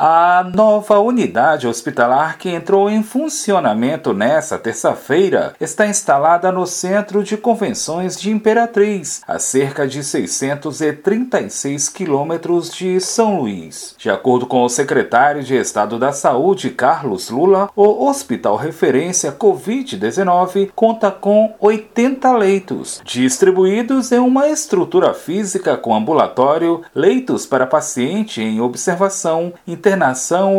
A nova unidade hospitalar que entrou em funcionamento nesta terça-feira está instalada no Centro de Convenções de Imperatriz, a cerca de 636 quilômetros de São Luís. De acordo com o secretário de Estado da Saúde, Carlos Lula, o Hospital Referência Covid-19 conta com 80 leitos, distribuídos em uma estrutura física com ambulatório, leitos para paciente em observação, internação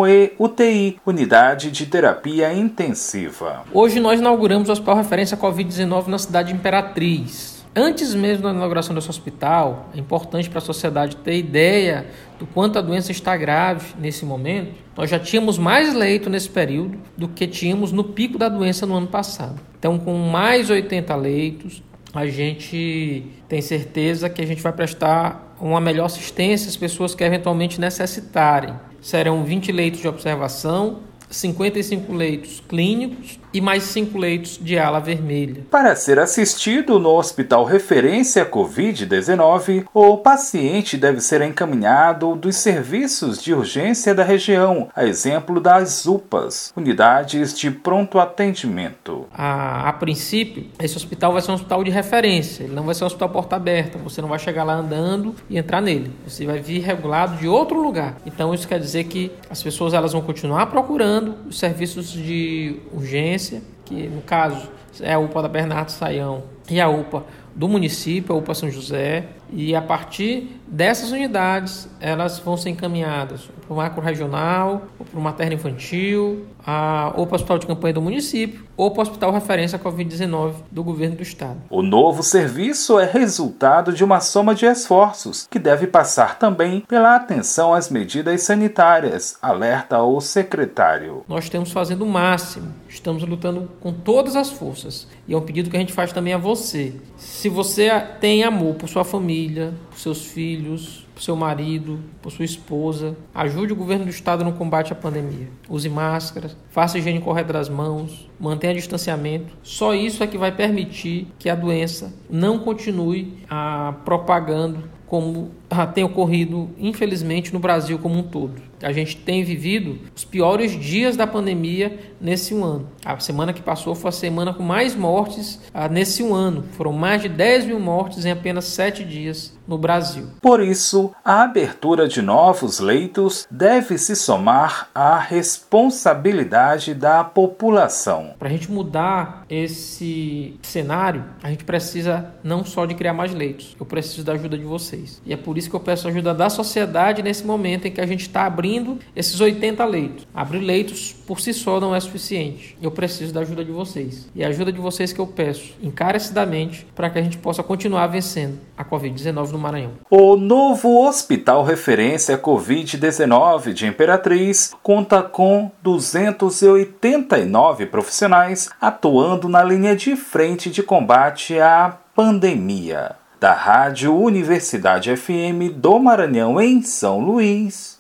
e UTI, unidade de terapia intensiva. Hoje nós inauguramos o Hospital Referência Covid-19 na cidade de Imperatriz. Antes mesmo da inauguração desse hospital, é importante para a sociedade ter ideia do quanto a doença está grave nesse momento. Nós já tínhamos mais leito nesse período do que tínhamos no pico da doença no ano passado. Então, com mais 80 leitos, a gente tem certeza que a gente vai prestar uma melhor assistência às pessoas que eventualmente necessitarem. Serão 20 leitos de observação, 55 leitos clínicos e mais 5 leitos de ala vermelha. Para ser assistido no Hospital Referência Covid-19, o paciente deve ser encaminhado dos serviços de urgência da região, a exemplo das UPAs, unidades de pronto atendimento. A, a princípio, esse hospital vai ser um hospital de referência, ele não vai ser um hospital porta aberta, você não vai chegar lá andando e entrar nele, você vai vir regulado de outro lugar. Então isso quer dizer que as pessoas elas vão continuar procurando os serviços de urgência que no caso é UPA da Bernardo Saião e a UPA do município, a UPA São José, e a partir dessas unidades elas vão ser encaminhadas para o macro regional, ou para o materno infantil, a, ou para o hospital de campanha do município, ou para o hospital referência Covid-19 do governo do estado. O novo serviço é resultado de uma soma de esforços, que deve passar também pela atenção às medidas sanitárias, alerta o secretário. Nós estamos fazendo o máximo, estamos lutando com todas as forças, e é um pedido que a gente faz também a você. Se você tem amor por sua família, por seus filhos, por seu marido, por sua esposa. Ajude o governo do estado no combate à pandemia. Use máscaras, faça higiene correta das mãos, mantenha distanciamento. Só isso é que vai permitir que a doença não continue a propagando como tem ocorrido, infelizmente, no Brasil como um todo. A gente tem vivido os piores dias da pandemia nesse um ano. A semana que passou foi a semana com mais mortes ah, nesse um ano. Foram mais de 10 mil mortes em apenas sete dias no Brasil. Por isso, a abertura de novos leitos deve se somar à responsabilidade da população. Para a gente mudar esse cenário, a gente precisa não só de criar mais leitos, eu preciso da ajuda de vocês. E é por isso que eu peço a ajuda da sociedade nesse momento em que a gente está abrindo esses 80 leitos. Abrir leitos por si só não é suficiente. Eu preciso da ajuda de vocês. E a ajuda de vocês que eu peço encarecidamente para que a gente possa continuar vencendo a Covid-19 no Maranhão. O novo Hospital Referência Covid-19 de Imperatriz conta com 289 profissionais atuando na linha de frente de combate à pandemia da Rádio Universidade FM do Maranhão em São Luís,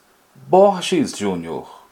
Borges Júnior.